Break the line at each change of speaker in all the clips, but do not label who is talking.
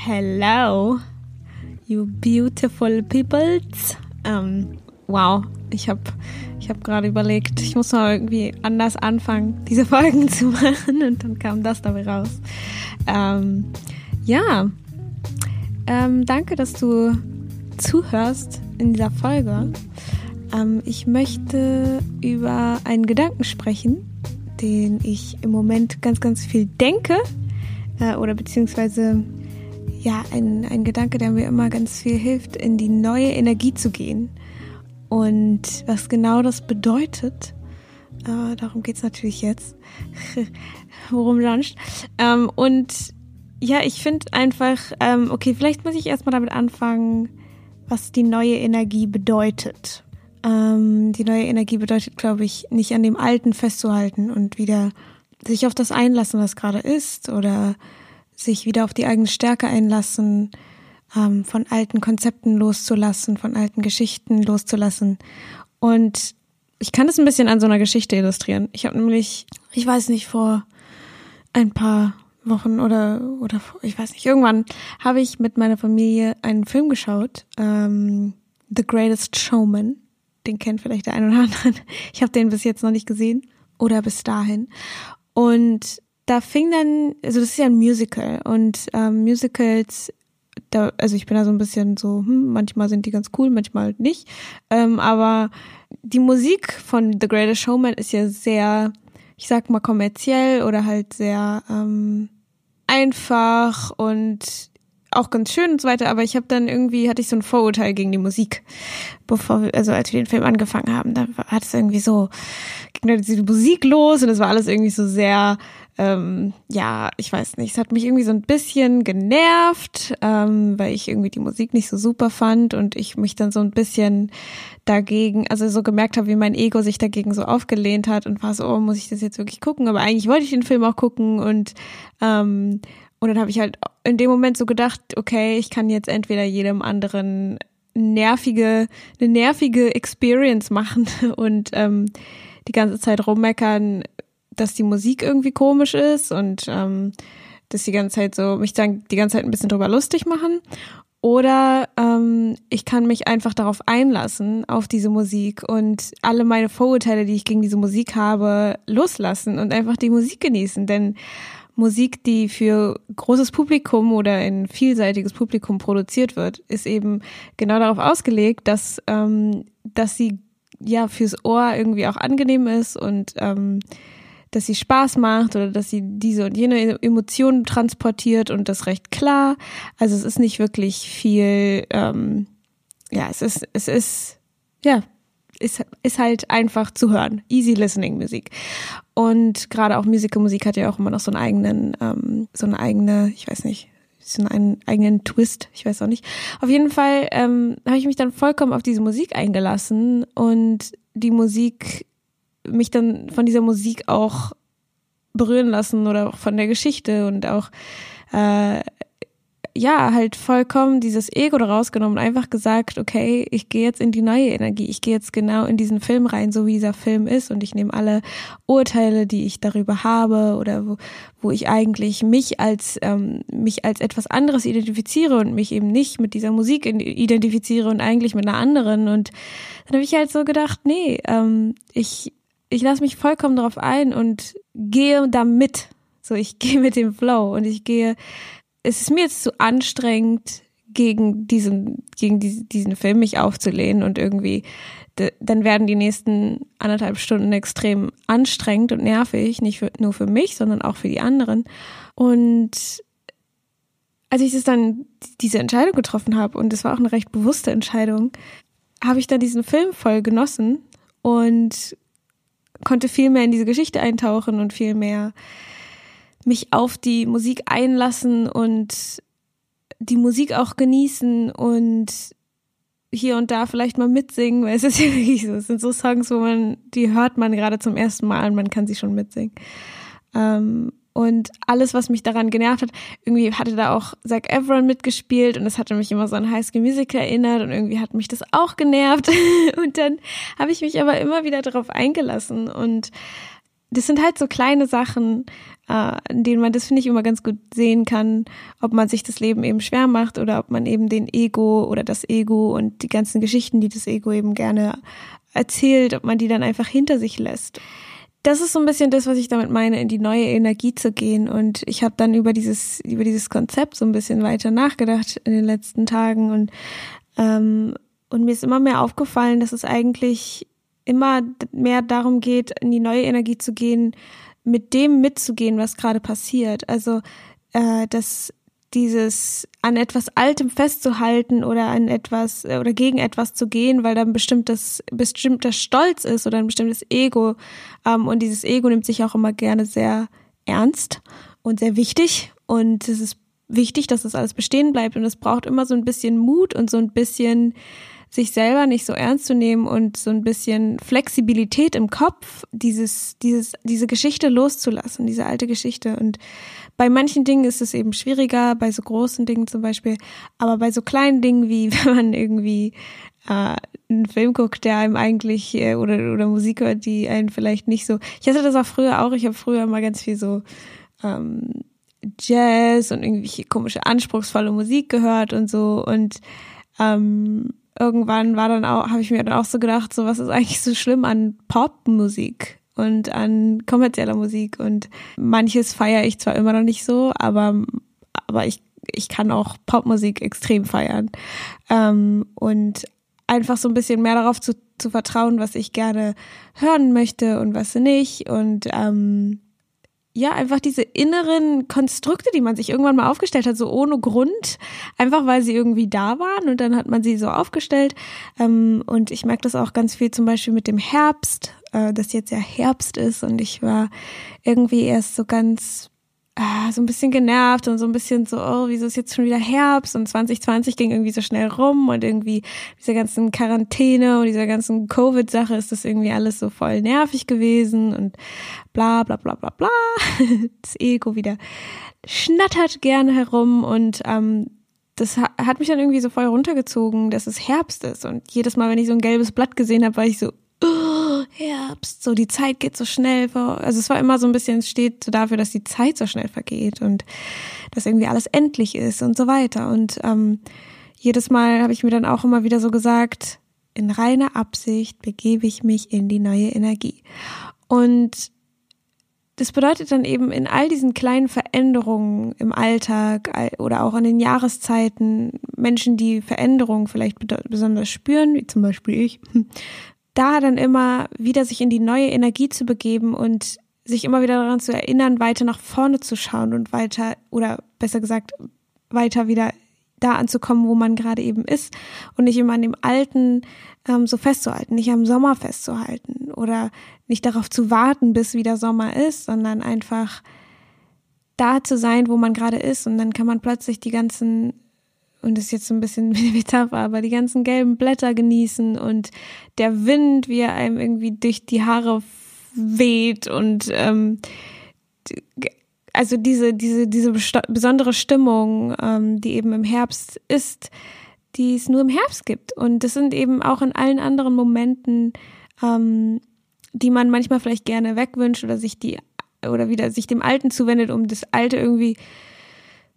Hello, you beautiful peoples. Ähm, wow, ich habe ich hab gerade überlegt, ich muss mal irgendwie anders anfangen, diese Folgen zu machen und dann kam das dabei raus. Ähm, ja, ähm, danke, dass du zuhörst in dieser Folge. Ähm, ich möchte über einen Gedanken sprechen, den ich im Moment ganz, ganz viel denke äh, oder beziehungsweise ja, ein, ein Gedanke, der mir immer ganz viel hilft, in die neue Energie zu gehen. Und was genau das bedeutet, äh, darum geht's natürlich jetzt. Worum sonst? Ähm, und ja, ich finde einfach, ähm, okay, vielleicht muss ich erstmal damit anfangen, was die neue Energie bedeutet. Ähm, die neue Energie bedeutet, glaube ich, nicht an dem Alten festzuhalten und wieder sich auf das einlassen, was gerade ist, oder sich wieder auf die eigene Stärke einlassen, ähm, von alten Konzepten loszulassen, von alten Geschichten loszulassen. Und ich kann das ein bisschen an so einer Geschichte illustrieren. Ich habe nämlich, ich weiß nicht, vor ein paar Wochen oder oder ich weiß nicht, irgendwann habe ich mit meiner Familie einen Film geschaut, ähm, The Greatest Showman. Den kennt vielleicht der eine oder andere. Ich habe den bis jetzt noch nicht gesehen oder bis dahin. Und da fing dann, also das ist ja ein Musical und ähm, Musicals, da, also ich bin da so ein bisschen so, hm, manchmal sind die ganz cool, manchmal halt nicht. Ähm, aber die Musik von The Greatest Showman ist ja sehr, ich sag mal, kommerziell oder halt sehr ähm, einfach und auch ganz schön und so weiter, aber ich habe dann irgendwie, hatte ich so ein Vorurteil gegen die Musik, bevor wir, also als wir den Film angefangen haben, da hat es irgendwie so, ging da diese Musik los und es war alles irgendwie so sehr ähm, ja, ich weiß nicht, es hat mich irgendwie so ein bisschen genervt, ähm, weil ich irgendwie die Musik nicht so super fand und ich mich dann so ein bisschen dagegen, also so gemerkt habe, wie mein Ego sich dagegen so aufgelehnt hat und war so, oh, muss ich das jetzt wirklich gucken? Aber eigentlich wollte ich den Film auch gucken und ähm, und dann habe ich halt in dem Moment so gedacht, okay, ich kann jetzt entweder jedem anderen nervige, eine nervige Experience machen und ähm, die ganze Zeit rummeckern, dass die Musik irgendwie komisch ist und ähm, dass die ganze Zeit so mich dann die ganze Zeit ein bisschen drüber lustig machen. Oder ähm, ich kann mich einfach darauf einlassen, auf diese Musik und alle meine Vorurteile, die ich gegen diese Musik habe, loslassen und einfach die Musik genießen. Denn Musik, die für großes Publikum oder ein vielseitiges Publikum produziert wird, ist eben genau darauf ausgelegt, dass, ähm, dass sie ja fürs Ohr irgendwie auch angenehm ist und ähm, dass sie Spaß macht oder dass sie diese und jene Emotionen transportiert und das recht klar. Also es ist nicht wirklich viel, ähm, ja, es ist, es ist, ja, ist, ist halt einfach zu hören. Easy listening Musik. Und gerade auch Musical Musik hat ja auch immer noch so einen eigenen, ähm, so eine eigene, ich weiß nicht, so einen eigenen Twist, ich weiß auch nicht. Auf jeden Fall ähm, habe ich mich dann vollkommen auf diese Musik eingelassen und die Musik mich dann von dieser Musik auch berühren lassen oder auch von der Geschichte und auch äh, ja, halt vollkommen dieses Ego rausgenommen, einfach gesagt, okay, ich gehe jetzt in die neue Energie, ich gehe jetzt genau in diesen Film rein, so wie dieser Film ist und ich nehme alle Urteile, die ich darüber habe oder wo, wo ich eigentlich mich als ähm, mich als etwas anderes identifiziere und mich eben nicht mit dieser Musik identifiziere und eigentlich mit einer anderen. Und dann habe ich halt so gedacht, nee, ähm, ich ich lasse mich vollkommen darauf ein und gehe da mit. So, ich gehe mit dem Flow und ich gehe, es ist mir jetzt zu anstrengend, gegen diesen, gegen diesen Film mich aufzulehnen und irgendwie, dann werden die nächsten anderthalb Stunden extrem anstrengend und nervig, nicht für, nur für mich, sondern auch für die anderen. Und als ich das dann, diese Entscheidung getroffen habe, und es war auch eine recht bewusste Entscheidung, habe ich dann diesen Film voll genossen und konnte viel mehr in diese Geschichte eintauchen und viel mehr mich auf die Musik einlassen und die Musik auch genießen und hier und da vielleicht mal mitsingen, weil es ist ja wirklich so, es sind so Songs, wo man, die hört man gerade zum ersten Mal und man kann sie schon mitsingen. Ähm, und alles, was mich daran genervt hat, irgendwie hatte da auch Zac Efron mitgespielt und das hatte mich immer so an High School Musical erinnert und irgendwie hat mich das auch genervt. Und dann habe ich mich aber immer wieder darauf eingelassen und das sind halt so kleine Sachen, äh, in denen man das finde ich immer ganz gut sehen kann, ob man sich das Leben eben schwer macht oder ob man eben den Ego oder das Ego und die ganzen Geschichten, die das Ego eben gerne erzählt, ob man die dann einfach hinter sich lässt. Das ist so ein bisschen das, was ich damit meine, in die neue Energie zu gehen. Und ich habe dann über dieses über dieses Konzept so ein bisschen weiter nachgedacht in den letzten Tagen und ähm, und mir ist immer mehr aufgefallen, dass es eigentlich immer mehr darum geht, in die neue Energie zu gehen, mit dem mitzugehen, was gerade passiert. Also, äh, dass dieses an etwas Altem festzuhalten oder an etwas äh, oder gegen etwas zu gehen, weil dann bestimmtes bestimmter Stolz ist oder ein bestimmtes Ego. Ähm, und dieses Ego nimmt sich auch immer gerne sehr ernst und sehr wichtig. Und es ist wichtig, dass das alles bestehen bleibt. Und es braucht immer so ein bisschen Mut und so ein bisschen sich selber nicht so ernst zu nehmen und so ein bisschen Flexibilität im Kopf, dieses, dieses, diese Geschichte loszulassen, diese alte Geschichte. Und bei manchen Dingen ist es eben schwieriger, bei so großen Dingen zum Beispiel, aber bei so kleinen Dingen wie wenn man irgendwie äh, einen Film guckt, der einem eigentlich äh, oder oder Musik hört, die einen vielleicht nicht so. Ich hatte das auch früher auch. Ich habe früher mal ganz viel so ähm, Jazz und irgendwie komische anspruchsvolle Musik gehört und so und ähm, irgendwann war dann auch, habe ich mir dann auch so gedacht, so was ist eigentlich so schlimm an Popmusik und an kommerzieller Musik? Und manches feiere ich zwar immer noch nicht so, aber aber ich ich kann auch Popmusik extrem feiern. Ähm, und einfach so ein bisschen mehr darauf zu, zu vertrauen, was ich gerne hören möchte und was nicht. Und ähm, ja, einfach diese inneren Konstrukte, die man sich irgendwann mal aufgestellt hat, so ohne Grund, einfach weil sie irgendwie da waren und dann hat man sie so aufgestellt. Ähm, und ich merke das auch ganz viel zum Beispiel mit dem Herbst, äh, dass jetzt ja Herbst ist und ich war irgendwie erst so ganz ah, so ein bisschen genervt und so ein bisschen so, oh, wieso ist jetzt schon wieder Herbst und 2020 ging irgendwie so schnell rum und irgendwie diese ganzen Quarantäne und dieser ganzen Covid-Sache ist das irgendwie alles so voll nervig gewesen und bla bla bla bla bla. Das Ego wieder schnattert gerne herum und ähm, das hat mich dann irgendwie so voll runtergezogen, dass es Herbst ist und jedes Mal, wenn ich so ein gelbes Blatt gesehen habe, war ich so, oh, Herbst, so die Zeit geht so schnell. Also es war immer so ein bisschen, steht so dafür, dass die Zeit so schnell vergeht und dass irgendwie alles endlich ist und so weiter. Und ähm, jedes Mal habe ich mir dann auch immer wieder so gesagt, in reiner Absicht begebe ich mich in die neue Energie. Und das bedeutet dann eben in all diesen kleinen Veränderungen im Alltag oder auch in den Jahreszeiten, Menschen, die Veränderungen vielleicht besonders spüren, wie zum Beispiel ich, da dann immer wieder sich in die neue Energie zu begeben und sich immer wieder daran zu erinnern, weiter nach vorne zu schauen und weiter, oder besser gesagt, weiter wieder da anzukommen, wo man gerade eben ist und nicht immer an dem Alten ähm, so festzuhalten, nicht am Sommer festzuhalten oder nicht darauf zu warten, bis wieder Sommer ist, sondern einfach da zu sein, wo man gerade ist. Und dann kann man plötzlich die ganzen und das ist jetzt so ein bisschen Metapher, aber die ganzen gelben Blätter genießen und der Wind, wie er einem irgendwie durch die Haare weht und ähm, also diese, diese, diese besondere Stimmung, ähm, die eben im Herbst ist, die es nur im Herbst gibt. Und das sind eben auch in allen anderen Momenten, ähm, die man manchmal vielleicht gerne wegwünscht oder sich die oder wieder sich dem Alten zuwendet, um das Alte irgendwie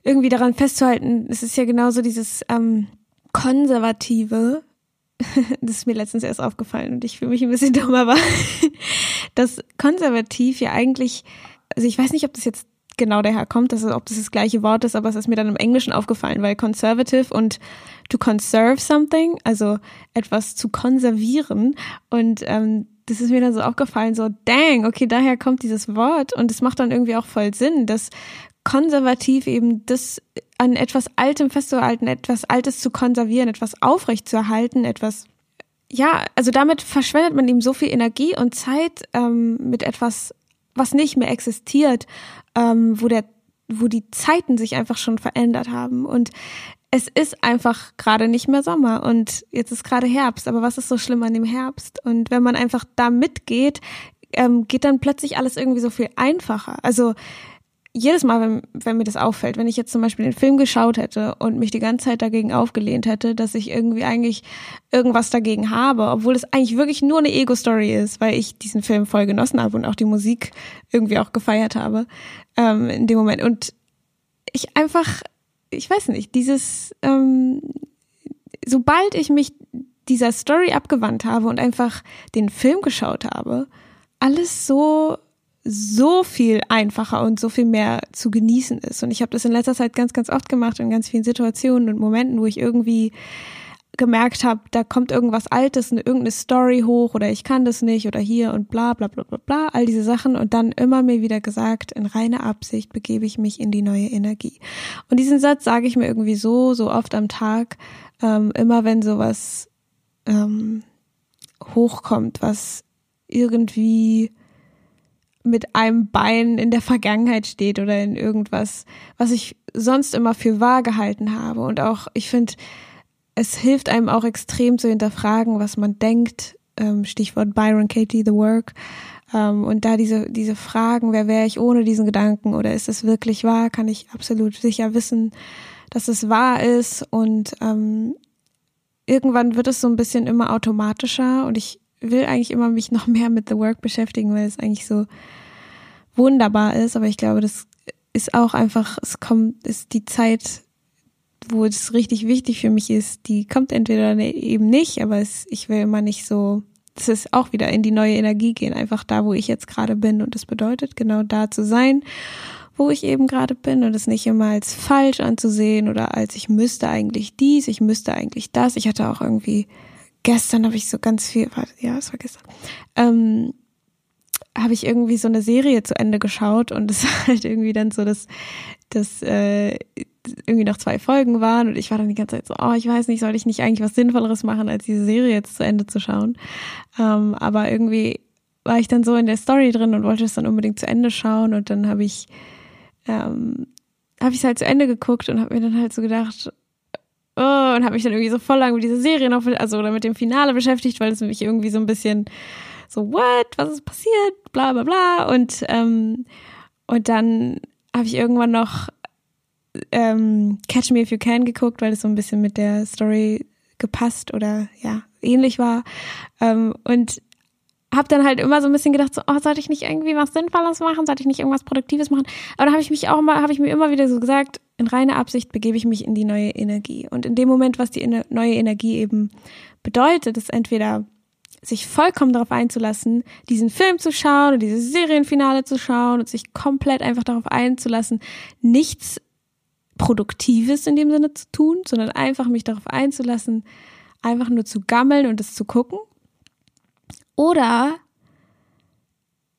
irgendwie daran festzuhalten, es ist ja genauso dieses ähm, konservative, das ist mir letztens erst aufgefallen und ich fühle mich ein bisschen dumm, aber das konservativ ja eigentlich, also ich weiß nicht, ob das jetzt genau daher kommt, dass, ob das das gleiche Wort ist, aber es ist mir dann im Englischen aufgefallen, weil conservative und to conserve something, also etwas zu konservieren. Und ähm, das ist mir dann so aufgefallen, so dang, okay, daher kommt dieses Wort und es macht dann irgendwie auch voll Sinn, dass konservativ eben das an etwas Altem festzuhalten, etwas Altes zu konservieren, etwas aufrechtzuerhalten, etwas ja, also damit verschwendet man ihm so viel Energie und Zeit ähm, mit etwas, was nicht mehr existiert, ähm, wo der, wo die Zeiten sich einfach schon verändert haben und es ist einfach gerade nicht mehr Sommer und jetzt ist gerade Herbst. Aber was ist so schlimm an dem Herbst? Und wenn man einfach da mitgeht, ähm, geht dann plötzlich alles irgendwie so viel einfacher. Also jedes Mal, wenn, wenn mir das auffällt, wenn ich jetzt zum Beispiel den Film geschaut hätte und mich die ganze Zeit dagegen aufgelehnt hätte, dass ich irgendwie eigentlich irgendwas dagegen habe, obwohl es eigentlich wirklich nur eine Ego-Story ist, weil ich diesen Film voll genossen habe und auch die Musik irgendwie auch gefeiert habe ähm, in dem Moment. Und ich einfach, ich weiß nicht, dieses, ähm, sobald ich mich dieser Story abgewandt habe und einfach den Film geschaut habe, alles so so viel einfacher und so viel mehr zu genießen ist. Und ich habe das in letzter Zeit ganz, ganz oft gemacht in ganz vielen Situationen und Momenten, wo ich irgendwie gemerkt habe, da kommt irgendwas Altes, eine, irgendeine Story hoch oder ich kann das nicht oder hier und bla bla bla bla bla, all diese Sachen und dann immer mir wieder gesagt, in reiner Absicht begebe ich mich in die neue Energie. Und diesen Satz sage ich mir irgendwie so, so oft am Tag, ähm, immer wenn sowas ähm, hochkommt, was irgendwie mit einem Bein in der Vergangenheit steht oder in irgendwas, was ich sonst immer für wahr gehalten habe. Und auch, ich finde, es hilft einem auch extrem zu hinterfragen, was man denkt. Ähm, Stichwort Byron Katie, The Work. Ähm, und da diese, diese Fragen, wer wäre ich ohne diesen Gedanken oder ist es wirklich wahr, kann ich absolut sicher wissen, dass es wahr ist. Und ähm, irgendwann wird es so ein bisschen immer automatischer und ich will eigentlich immer mich noch mehr mit The Work beschäftigen, weil es eigentlich so wunderbar ist. Aber ich glaube, das ist auch einfach, es kommt, ist die Zeit, wo es richtig wichtig für mich ist, die kommt entweder ne, eben nicht, aber es, ich will immer nicht so, das ist auch wieder in die neue Energie gehen, einfach da, wo ich jetzt gerade bin. Und das bedeutet, genau da zu sein, wo ich eben gerade bin und es nicht immer als falsch anzusehen oder als ich müsste eigentlich dies, ich müsste eigentlich das. Ich hatte auch irgendwie gestern habe ich so ganz viel, ja, es war gestern, ähm, habe ich irgendwie so eine Serie zu Ende geschaut und es halt irgendwie dann so, dass, dass äh, irgendwie noch zwei Folgen waren und ich war dann die ganze Zeit so, oh, ich weiß nicht, soll ich nicht eigentlich was Sinnvolleres machen, als diese Serie jetzt zu Ende zu schauen. Ähm, aber irgendwie war ich dann so in der Story drin und wollte es dann unbedingt zu Ende schauen und dann habe ich ähm, habe ich es halt zu Ende geguckt und habe mir dann halt so gedacht, oh, und habe mich dann irgendwie so voll lang mit dieser Serie noch, also oder mit dem Finale beschäftigt, weil es mich irgendwie so ein bisschen so, what, was ist passiert, bla bla bla. Und, ähm, und dann habe ich irgendwann noch ähm, Catch Me If You Can geguckt, weil es so ein bisschen mit der Story gepasst oder ja, ähnlich war. Ähm, und habe dann halt immer so ein bisschen gedacht, so, oh, sollte ich nicht irgendwie was Sinnvolles machen, sollte ich nicht irgendwas Produktives machen? Aber dann habe ich mich auch mal, habe ich mir immer wieder so gesagt, in reiner Absicht begebe ich mich in die neue Energie. Und in dem Moment, was die neue Energie eben bedeutet, ist entweder sich vollkommen darauf einzulassen, diesen Film zu schauen oder dieses Serienfinale zu schauen und sich komplett einfach darauf einzulassen, nichts Produktives in dem Sinne zu tun, sondern einfach mich darauf einzulassen, einfach nur zu gammeln und es zu gucken oder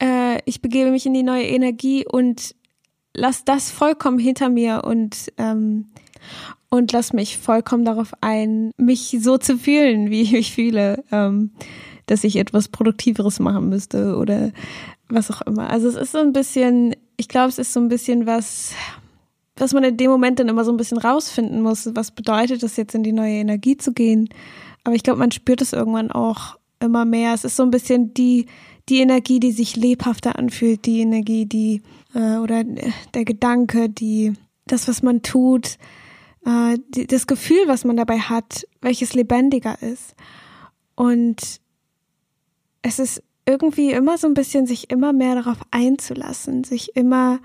äh, ich begebe mich in die neue Energie und lass das vollkommen hinter mir und ähm, und lass mich vollkommen darauf ein, mich so zu fühlen, wie ich mich fühle, ähm, dass ich etwas Produktiveres machen müsste oder was auch immer. Also es ist so ein bisschen, ich glaube, es ist so ein bisschen was, was man in dem Moment dann immer so ein bisschen rausfinden muss. Was bedeutet es jetzt in die neue Energie zu gehen? Aber ich glaube, man spürt es irgendwann auch immer mehr. Es ist so ein bisschen die, die Energie, die sich lebhafter anfühlt, die Energie, die äh, oder der Gedanke, die das, was man tut, äh, die, das Gefühl, was man dabei hat, welches lebendiger ist. Und es ist irgendwie immer so ein bisschen, sich immer mehr darauf einzulassen, sich immer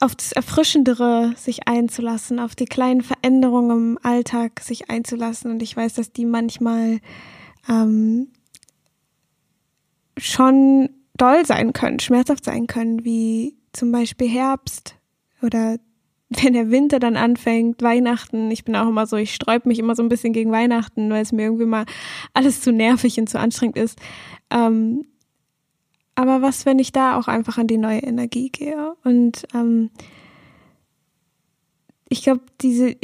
auf das Erfrischendere sich einzulassen, auf die kleinen Veränderungen im Alltag sich einzulassen. Und ich weiß, dass die manchmal ähm, schon doll sein können, schmerzhaft sein können, wie zum Beispiel Herbst oder wenn der Winter dann anfängt, Weihnachten. Ich bin auch immer so, ich sträub mich immer so ein bisschen gegen Weihnachten, weil es mir irgendwie mal alles zu nervig und zu anstrengend ist. Ähm, aber was, wenn ich da auch einfach an die neue Energie gehe? Und ähm, ich glaube, diese,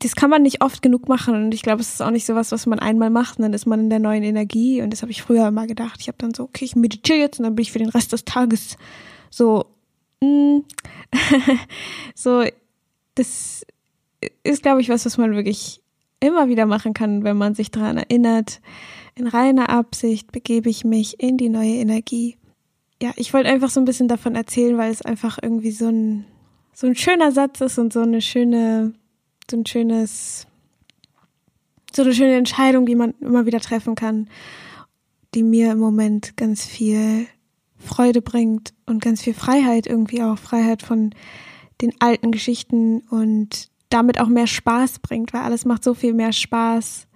das kann man nicht oft genug machen. Und ich glaube, es ist auch nicht so was, was man einmal macht. Und dann ist man in der neuen Energie. Und das habe ich früher immer gedacht. Ich habe dann so, okay, ich meditiere jetzt und dann bin ich für den Rest des Tages so, mm, so, das ist, glaube ich, was, was man wirklich immer wieder machen kann, wenn man sich daran erinnert. In reiner Absicht begebe ich mich in die neue Energie. Ja, ich wollte einfach so ein bisschen davon erzählen, weil es einfach irgendwie so ein, so ein schöner Satz ist und so eine schöne, so ein schönes, so eine schöne Entscheidung, die man immer wieder treffen kann, die mir im Moment ganz viel Freude bringt und ganz viel Freiheit irgendwie auch, Freiheit von den alten Geschichten und damit auch mehr Spaß bringt, weil alles macht so viel mehr Spaß,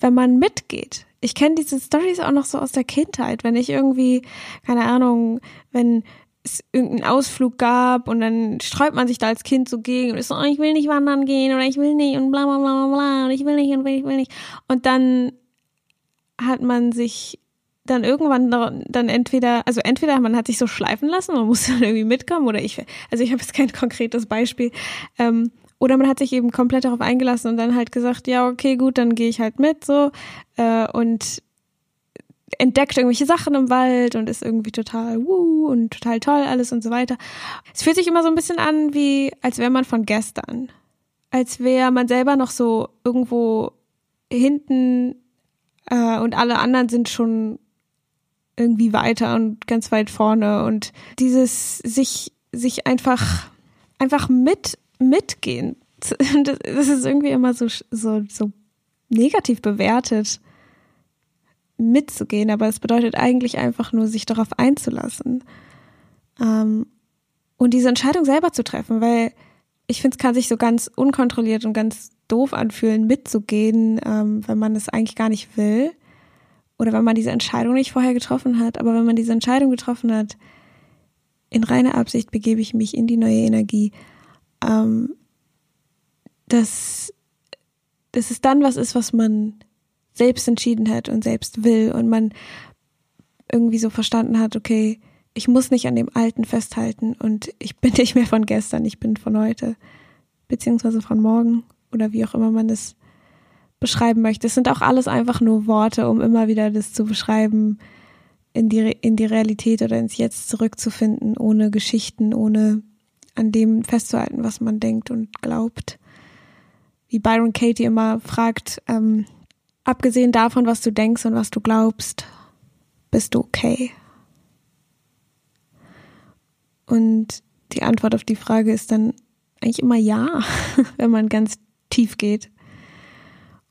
wenn man mitgeht. Ich kenne diese Stories auch noch so aus der Kindheit, wenn ich irgendwie, keine Ahnung, wenn es irgendeinen Ausflug gab und dann sträubt man sich da als Kind so gegen und ist so, oh, ich will nicht wandern gehen oder ich will nicht und bla bla bla bla und ich will nicht und ich will nicht. Und dann hat man sich dann irgendwann dann entweder, also entweder man hat sich so schleifen lassen, man muss dann irgendwie mitkommen oder ich, also ich habe jetzt kein konkretes Beispiel, ähm, oder man hat sich eben komplett darauf eingelassen und dann halt gesagt, ja, okay, gut, dann gehe ich halt mit so äh, und entdeckt irgendwelche Sachen im Wald und ist irgendwie total wuh und total toll alles und so weiter. Es fühlt sich immer so ein bisschen an, wie als wäre man von gestern. Als wäre man selber noch so irgendwo hinten äh, und alle anderen sind schon irgendwie weiter und ganz weit vorne und dieses sich sich einfach einfach mit mitgehen. Das ist irgendwie immer so, so, so negativ bewertet, mitzugehen, aber es bedeutet eigentlich einfach nur, sich darauf einzulassen. Ähm, und diese Entscheidung selber zu treffen, weil ich finde, es kann sich so ganz unkontrolliert und ganz doof anfühlen, mitzugehen, ähm, wenn man es eigentlich gar nicht will. Oder wenn man diese Entscheidung nicht vorher getroffen hat. Aber wenn man diese Entscheidung getroffen hat, in reiner Absicht begebe ich mich in die neue Energie ähm, dass, dass es dann was ist, was man selbst entschieden hat und selbst will und man irgendwie so verstanden hat, okay, ich muss nicht an dem Alten festhalten und ich bin nicht mehr von gestern, ich bin von heute, beziehungsweise von morgen oder wie auch immer man das beschreiben möchte. Es sind auch alles einfach nur Worte, um immer wieder das zu beschreiben, in die, in die Realität oder ins Jetzt zurückzufinden, ohne Geschichten, ohne an dem festzuhalten, was man denkt und glaubt. Wie Byron Katie immer fragt, ähm, abgesehen davon, was du denkst und was du glaubst, bist du okay? Und die Antwort auf die Frage ist dann eigentlich immer ja, wenn man ganz tief geht.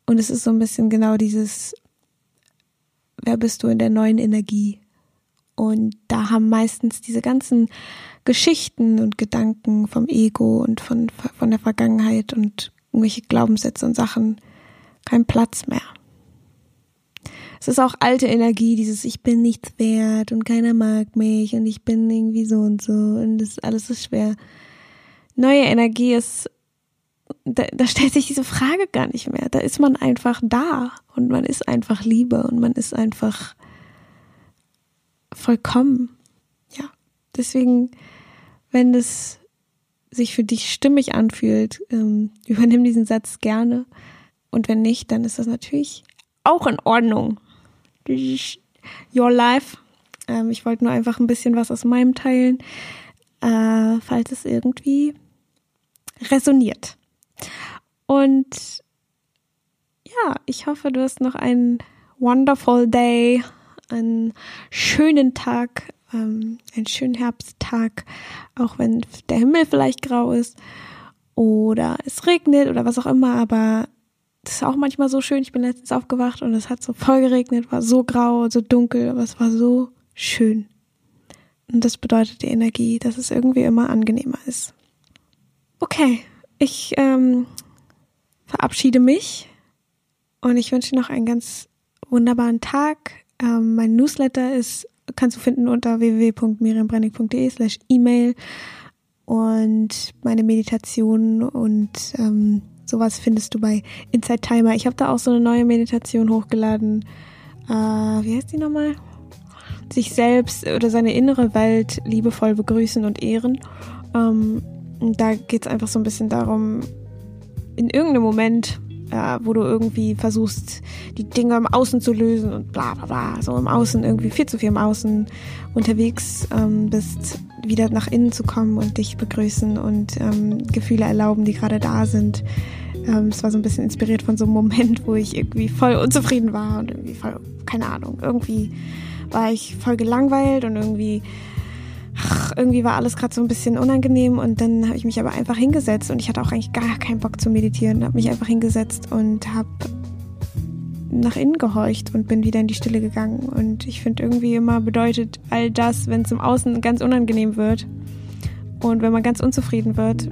Und es ist so ein bisschen genau dieses, wer bist du in der neuen Energie? Und da haben meistens diese ganzen Geschichten und Gedanken vom Ego und von, von der Vergangenheit und irgendwelche Glaubenssätze und Sachen keinen Platz mehr. Es ist auch alte Energie, dieses Ich bin nichts wert und keiner mag mich und ich bin irgendwie so und so und das alles ist schwer. Neue Energie ist, da, da stellt sich diese Frage gar nicht mehr. Da ist man einfach da und man ist einfach Liebe und man ist einfach vollkommen. Ja, deswegen wenn es sich für dich stimmig anfühlt, ähm, übernimm diesen Satz gerne. Und wenn nicht, dann ist das natürlich auch in Ordnung. Your life. Ähm, ich wollte nur einfach ein bisschen was aus meinem teilen, äh, falls es irgendwie resoniert. Und ja, ich hoffe, du hast noch einen wonderful day, einen schönen Tag, ähm, einen schönen Herbsttag, auch wenn der Himmel vielleicht grau ist oder es regnet oder was auch immer, aber das ist auch manchmal so schön. Ich bin letztens aufgewacht und es hat so voll geregnet, war so grau, so dunkel, aber es war so schön. Und das bedeutet die Energie, dass es irgendwie immer angenehmer ist. Okay, ich ähm, verabschiede mich und ich wünsche noch einen ganz wunderbaren Tag. Ähm, mein Newsletter ist kannst du finden unter www.miriambrennig.de slash E-Mail und meine Meditation und ähm, sowas findest du bei Inside Timer. Ich habe da auch so eine neue Meditation hochgeladen. Äh, wie heißt die nochmal? Sich selbst oder seine innere Welt liebevoll begrüßen und ehren. Ähm, da geht es einfach so ein bisschen darum, in irgendeinem Moment äh, wo du irgendwie versuchst, die Dinge im Außen zu lösen und bla bla bla, so im Außen irgendwie viel zu viel im Außen unterwegs ähm, bist, wieder nach innen zu kommen und dich begrüßen und ähm, Gefühle erlauben, die gerade da sind. Ähm, es war so ein bisschen inspiriert von so einem Moment, wo ich irgendwie voll unzufrieden war und irgendwie voll, keine Ahnung, irgendwie war ich voll gelangweilt und irgendwie ach, irgendwie war alles gerade so ein bisschen unangenehm und dann habe ich mich aber einfach hingesetzt und ich hatte auch eigentlich gar keinen Bock zu meditieren, habe mich einfach hingesetzt und habe nach innen gehorcht und bin wieder in die Stille gegangen. Und ich finde irgendwie immer bedeutet all das, wenn es im Außen ganz unangenehm wird und wenn man ganz unzufrieden wird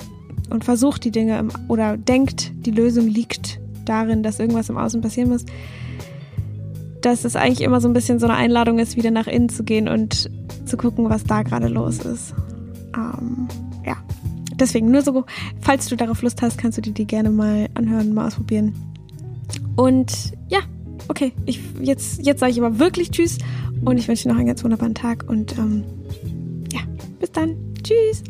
und versucht die Dinge im, oder denkt, die Lösung liegt darin, dass irgendwas im Außen passieren muss, dass es eigentlich immer so ein bisschen so eine Einladung ist, wieder nach innen zu gehen und zu gucken, was da gerade los ist. Ähm, ja, deswegen nur so, falls du darauf Lust hast, kannst du dir die gerne mal anhören, mal ausprobieren. Und ja, okay, ich, jetzt, jetzt sage ich aber wirklich Tschüss und ich wünsche dir noch einen ganz wunderbaren Tag und ähm, ja, bis dann. Tschüss.